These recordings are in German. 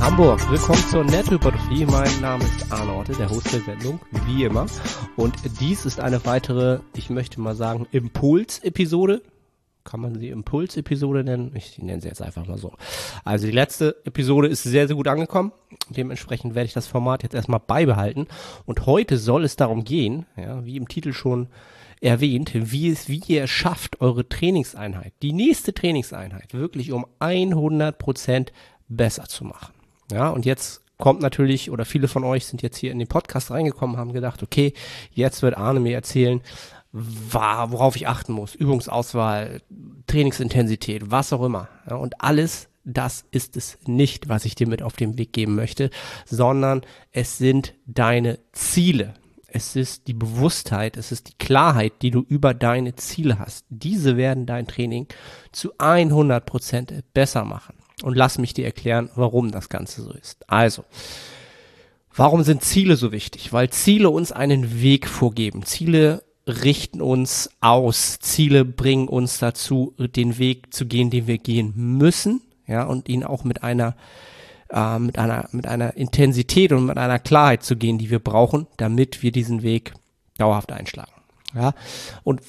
Hamburg. Willkommen zur Nettohypertrophie. Mein Name ist Arne Orte, der Host der Sendung, wie immer. Und dies ist eine weitere, ich möchte mal sagen, Impuls-Episode. Kann man sie Impuls-Episode nennen? Ich nenne sie jetzt einfach mal so. Also die letzte Episode ist sehr, sehr gut angekommen. Dementsprechend werde ich das Format jetzt erstmal beibehalten. Und heute soll es darum gehen, ja, wie im Titel schon erwähnt, wie es, wie ihr schafft, eure Trainingseinheit, die nächste Trainingseinheit wirklich um 100 Prozent besser zu machen. Ja, und jetzt kommt natürlich, oder viele von euch sind jetzt hier in den Podcast reingekommen, haben gedacht, okay, jetzt wird Arne mir erzählen, worauf ich achten muss. Übungsauswahl, Trainingsintensität, was auch immer. Ja, und alles das ist es nicht, was ich dir mit auf den Weg geben möchte, sondern es sind deine Ziele. Es ist die Bewusstheit, es ist die Klarheit, die du über deine Ziele hast. Diese werden dein Training zu 100 Prozent besser machen. Und lass mich dir erklären, warum das Ganze so ist. Also, warum sind Ziele so wichtig? Weil Ziele uns einen Weg vorgeben. Ziele richten uns aus. Ziele bringen uns dazu, den Weg zu gehen, den wir gehen müssen. Ja, und ihn auch mit einer, äh, mit einer, mit einer Intensität und mit einer Klarheit zu gehen, die wir brauchen, damit wir diesen Weg dauerhaft einschlagen. Ja, und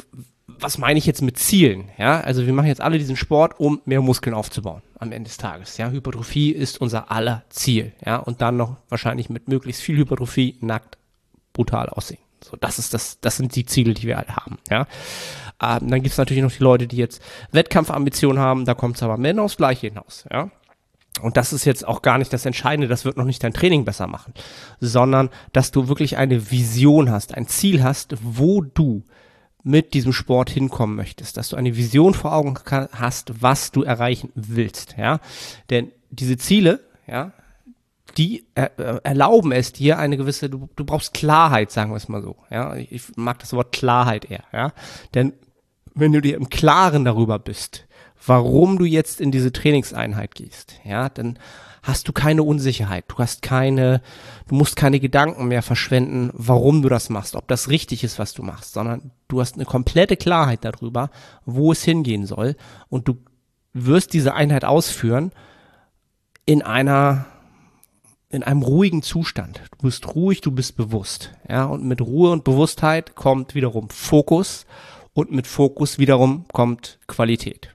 was meine ich jetzt mit Zielen? Ja, also wir machen jetzt alle diesen Sport, um mehr Muskeln aufzubauen am Ende des Tages. Ja, Hypertrophie ist unser aller Ziel. Ja, und dann noch wahrscheinlich mit möglichst viel Hypertrophie nackt brutal aussehen. So, das ist das, das sind die Ziele, die wir alle haben. Ja, ähm, dann gibt es natürlich noch die Leute, die jetzt Wettkampfambitionen haben. Da kommt es aber mehr aufs Gleiche hinaus. Ja. Und das ist jetzt auch gar nicht das Entscheidende, das wird noch nicht dein Training besser machen, sondern dass du wirklich eine Vision hast, ein Ziel hast, wo du mit diesem Sport hinkommen möchtest, dass du eine Vision vor Augen hast, was du erreichen willst, ja. Denn diese Ziele, ja, die er, äh, erlauben es dir eine gewisse, du, du brauchst Klarheit, sagen wir es mal so, ja. Ich mag das Wort Klarheit eher, ja. Denn wenn du dir im Klaren darüber bist, warum du jetzt in diese Trainingseinheit gehst, ja, dann hast du keine Unsicherheit. Du hast keine, du musst keine Gedanken mehr verschwenden, warum du das machst, ob das richtig ist, was du machst, sondern du hast eine komplette Klarheit darüber, wo es hingehen soll und du wirst diese Einheit ausführen in einer in einem ruhigen Zustand. Du bist ruhig, du bist bewusst. Ja, und mit Ruhe und Bewusstheit kommt wiederum Fokus und mit Fokus wiederum kommt Qualität.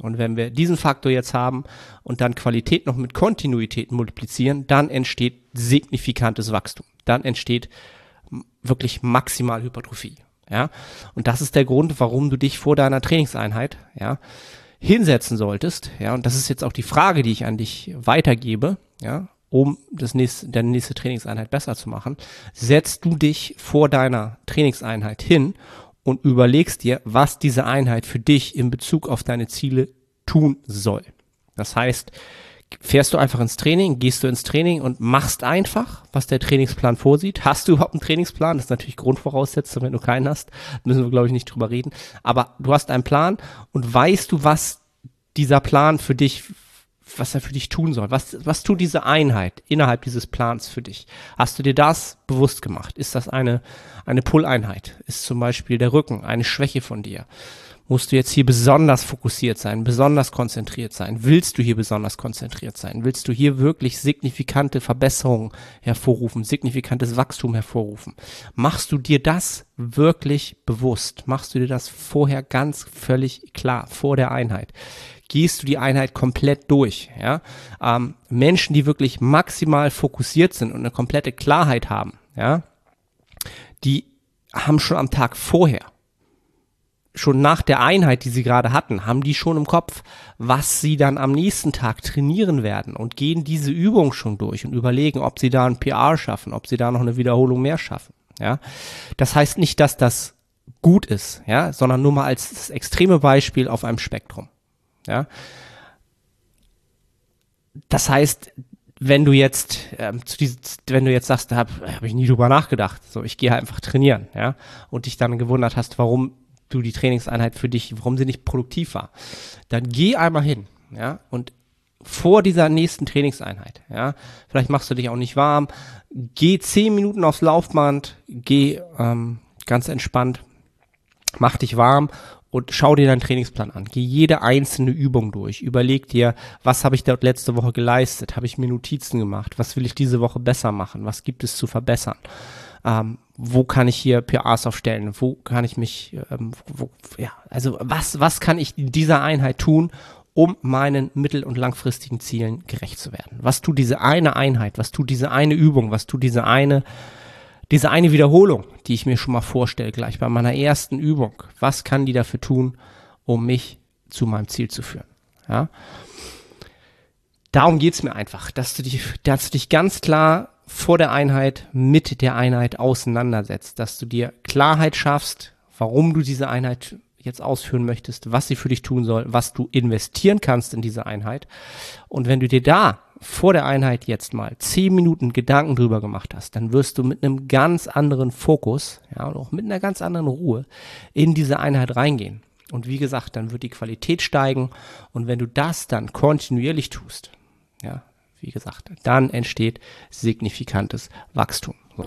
Und wenn wir diesen Faktor jetzt haben und dann Qualität noch mit Kontinuität multiplizieren, dann entsteht signifikantes Wachstum. Dann entsteht wirklich maximal Hypertrophie. Ja, und das ist der Grund, warum du dich vor deiner Trainingseinheit, ja, hinsetzen solltest. Ja, und das ist jetzt auch die Frage, die ich an dich weitergebe. Ja, um das nächste, deine nächste Trainingseinheit besser zu machen, setzt du dich vor deiner Trainingseinheit hin und überlegst dir, was diese Einheit für dich in Bezug auf deine Ziele tun soll. Das heißt, fährst du einfach ins Training, gehst du ins Training und machst einfach, was der Trainingsplan vorsieht. Hast du überhaupt einen Trainingsplan? Das ist natürlich Grundvoraussetzung, wenn du keinen hast, müssen wir, glaube ich, nicht drüber reden. Aber du hast einen Plan und weißt du, was dieser Plan für dich was er für dich tun soll. Was, was tut diese Einheit innerhalb dieses Plans für dich? Hast du dir das bewusst gemacht? Ist das eine, eine Pull-Einheit? Ist zum Beispiel der Rücken eine Schwäche von dir? Musst du jetzt hier besonders fokussiert sein, besonders konzentriert sein? Willst du hier besonders konzentriert sein? Willst du hier wirklich signifikante Verbesserungen hervorrufen, signifikantes Wachstum hervorrufen? Machst du dir das wirklich bewusst? Machst du dir das vorher ganz völlig klar, vor der Einheit? Gehst du die Einheit komplett durch. Ja? Ähm, Menschen, die wirklich maximal fokussiert sind und eine komplette Klarheit haben, ja, die haben schon am Tag vorher, schon nach der Einheit, die sie gerade hatten, haben die schon im Kopf, was sie dann am nächsten Tag trainieren werden und gehen diese Übung schon durch und überlegen, ob sie da ein PR schaffen, ob sie da noch eine Wiederholung mehr schaffen. Ja, das heißt nicht, dass das gut ist, ja, sondern nur mal als das extreme Beispiel auf einem Spektrum. Ja. Das heißt, wenn du jetzt ähm, zu diesem, wenn du jetzt sagst, da habe hab ich nie drüber nachgedacht, so ich gehe einfach trainieren, ja, und dich dann gewundert hast, warum du die Trainingseinheit für dich, warum sie nicht produktiv war, dann geh einmal hin, ja, und vor dieser nächsten Trainingseinheit, ja, vielleicht machst du dich auch nicht warm, geh zehn Minuten aufs Laufband, geh ähm, ganz entspannt, mach dich warm und schau dir deinen Trainingsplan an. Geh jede einzelne Übung durch. Überleg dir, was habe ich dort letzte Woche geleistet? Habe ich mir Notizen gemacht? Was will ich diese Woche besser machen? Was gibt es zu verbessern? Ähm, wo kann ich hier PAs aufstellen? Wo kann ich mich, ähm, wo, ja, also was, was kann ich in dieser Einheit tun, um meinen mittel- und langfristigen Zielen gerecht zu werden? Was tut diese eine Einheit? Was tut diese eine Übung? Was tut diese eine diese eine Wiederholung, die ich mir schon mal vorstelle, gleich bei meiner ersten Übung, was kann die dafür tun, um mich zu meinem Ziel zu führen? Ja? Darum geht's mir einfach, dass du, dich, dass du dich ganz klar vor der Einheit mit der Einheit auseinandersetzt, dass du dir Klarheit schaffst, warum du diese Einheit jetzt ausführen möchtest, was sie für dich tun soll, was du investieren kannst in diese Einheit. Und wenn du dir da vor der Einheit jetzt mal zehn Minuten Gedanken drüber gemacht hast, dann wirst du mit einem ganz anderen Fokus, ja, und auch mit einer ganz anderen Ruhe in diese Einheit reingehen. Und wie gesagt, dann wird die Qualität steigen. Und wenn du das dann kontinuierlich tust, ja, wie gesagt, dann entsteht signifikantes Wachstum. So.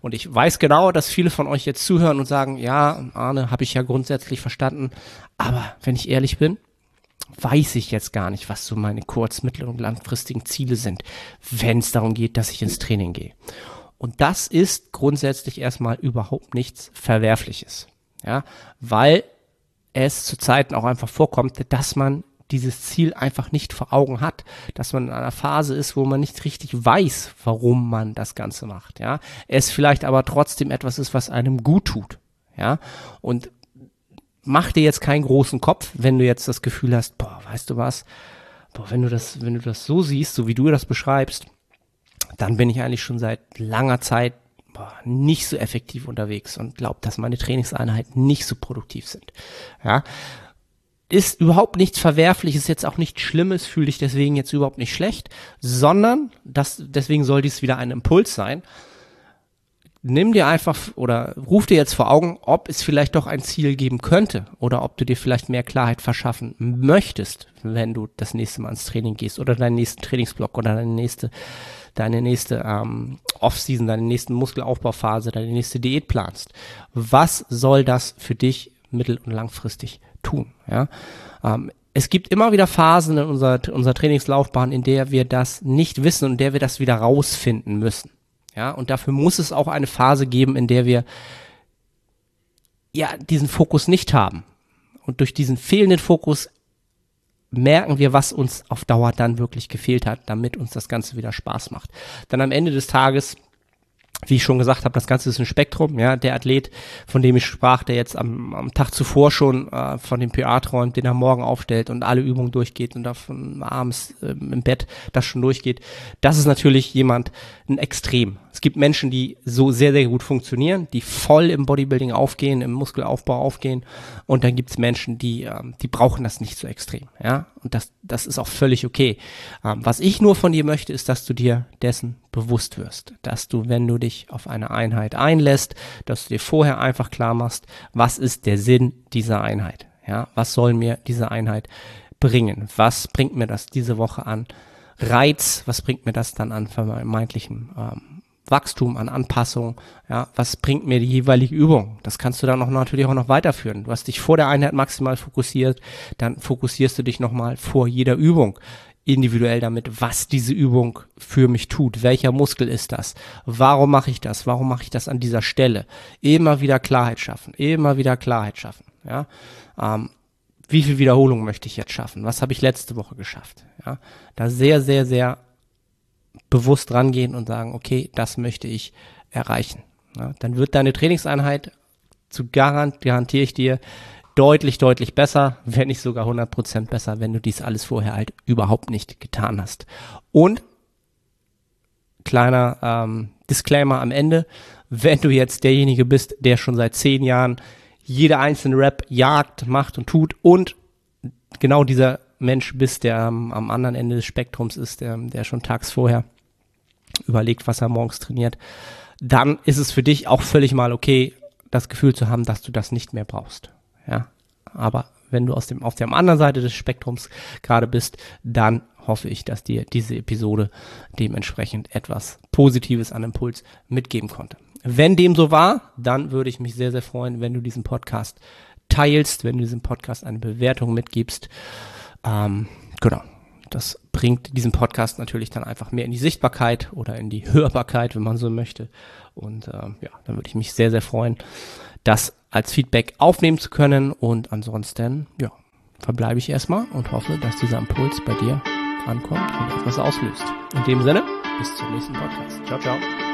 Und ich weiß genau, dass viele von euch jetzt zuhören und sagen, ja, Arne, habe ich ja grundsätzlich verstanden. Aber wenn ich ehrlich bin, weiß ich jetzt gar nicht, was so meine kurz-, mittel- und langfristigen Ziele sind, wenn es darum geht, dass ich ins Training gehe. Und das ist grundsätzlich erstmal überhaupt nichts Verwerfliches. Ja, weil es zu Zeiten auch einfach vorkommt, dass man dieses Ziel einfach nicht vor Augen hat, dass man in einer Phase ist, wo man nicht richtig weiß, warum man das Ganze macht, ja. Es vielleicht aber trotzdem etwas ist, was einem gut tut, ja. Und mach dir jetzt keinen großen Kopf, wenn du jetzt das Gefühl hast, boah, weißt du was, boah, wenn du das, wenn du das so siehst, so wie du das beschreibst, dann bin ich eigentlich schon seit langer Zeit nicht so effektiv unterwegs und glaube, dass meine Trainingseinheiten nicht so produktiv sind. Ja, ist überhaupt nichts Verwerfliches, jetzt auch nichts Schlimmes, fühl dich deswegen jetzt überhaupt nicht schlecht, sondern das, deswegen soll dies wieder ein Impuls sein. Nimm dir einfach oder ruf dir jetzt vor Augen, ob es vielleicht doch ein Ziel geben könnte oder ob du dir vielleicht mehr Klarheit verschaffen möchtest, wenn du das nächste Mal ins Training gehst oder deinen nächsten Trainingsblock oder deine nächste, deine nächste ähm, Off-Season, deine nächste Muskelaufbauphase, deine nächste Diät planst. Was soll das für dich mittel- und langfristig tun. Ja? Ähm, es gibt immer wieder Phasen in unserer, unserer Trainingslaufbahn, in der wir das nicht wissen und in der wir das wieder rausfinden müssen. Ja, und dafür muss es auch eine Phase geben, in der wir ja diesen Fokus nicht haben. Und durch diesen fehlenden Fokus merken wir, was uns auf Dauer dann wirklich gefehlt hat, damit uns das Ganze wieder Spaß macht. Dann am Ende des Tages wie ich schon gesagt habe, das Ganze ist ein Spektrum. Ja, der Athlet, von dem ich sprach, der jetzt am, am Tag zuvor schon äh, von dem PA träumt, den er morgen aufstellt und alle Übungen durchgeht und davon abends äh, im Bett das schon durchgeht, das ist natürlich jemand ein Extrem. Es gibt Menschen, die so sehr, sehr gut funktionieren, die voll im Bodybuilding aufgehen, im Muskelaufbau aufgehen. Und dann gibt es Menschen, die, ähm, die brauchen das nicht so extrem. Ja, und das, das ist auch völlig okay. Ähm, was ich nur von dir möchte, ist, dass du dir dessen bewusst wirst. Dass du, wenn du dich auf eine Einheit einlässt, dass du dir vorher einfach klar machst, was ist der Sinn dieser Einheit? Ja, was soll mir diese Einheit bringen? Was bringt mir das diese Woche an Reiz? Was bringt mir das dann an vermeintlichem ähm, Wachstum, an Anpassung. Ja, was bringt mir die jeweilige Übung? Das kannst du dann auch natürlich auch noch weiterführen. Du hast dich vor der Einheit maximal fokussiert, dann fokussierst du dich nochmal vor jeder Übung individuell damit, was diese Übung für mich tut. Welcher Muskel ist das? Warum mache ich das? Warum mache ich das an dieser Stelle? Immer wieder Klarheit schaffen. Immer wieder Klarheit schaffen. Ja. Ähm, wie viel Wiederholung möchte ich jetzt schaffen? Was habe ich letzte Woche geschafft? Ja. Da sehr, sehr, sehr bewusst rangehen und sagen, okay, das möchte ich erreichen. Ja, dann wird deine Trainingseinheit zu garant, garantiere ich dir, deutlich, deutlich besser, wenn nicht sogar 100% besser, wenn du dies alles vorher halt überhaupt nicht getan hast. Und kleiner ähm, Disclaimer am Ende, wenn du jetzt derjenige bist, der schon seit zehn Jahren jede einzelne Rap jagt, macht und tut und genau dieser Mensch bist, der am, anderen Ende des Spektrums ist, der, der schon tags vorher überlegt, was er morgens trainiert, dann ist es für dich auch völlig mal okay, das Gefühl zu haben, dass du das nicht mehr brauchst. Ja, aber wenn du aus dem, auf der anderen Seite des Spektrums gerade bist, dann hoffe ich, dass dir diese Episode dementsprechend etwas Positives an Impuls mitgeben konnte. Wenn dem so war, dann würde ich mich sehr, sehr freuen, wenn du diesen Podcast teilst, wenn du diesem Podcast eine Bewertung mitgibst. Ähm, genau. Das bringt diesen Podcast natürlich dann einfach mehr in die Sichtbarkeit oder in die Hörbarkeit, wenn man so möchte. Und ähm, ja, dann würde ich mich sehr, sehr freuen, das als Feedback aufnehmen zu können. Und ansonsten, ja, verbleibe ich erstmal und hoffe, dass dieser Impuls bei dir ankommt und etwas auslöst. In dem Sinne, bis zum nächsten Podcast. Ciao, ciao.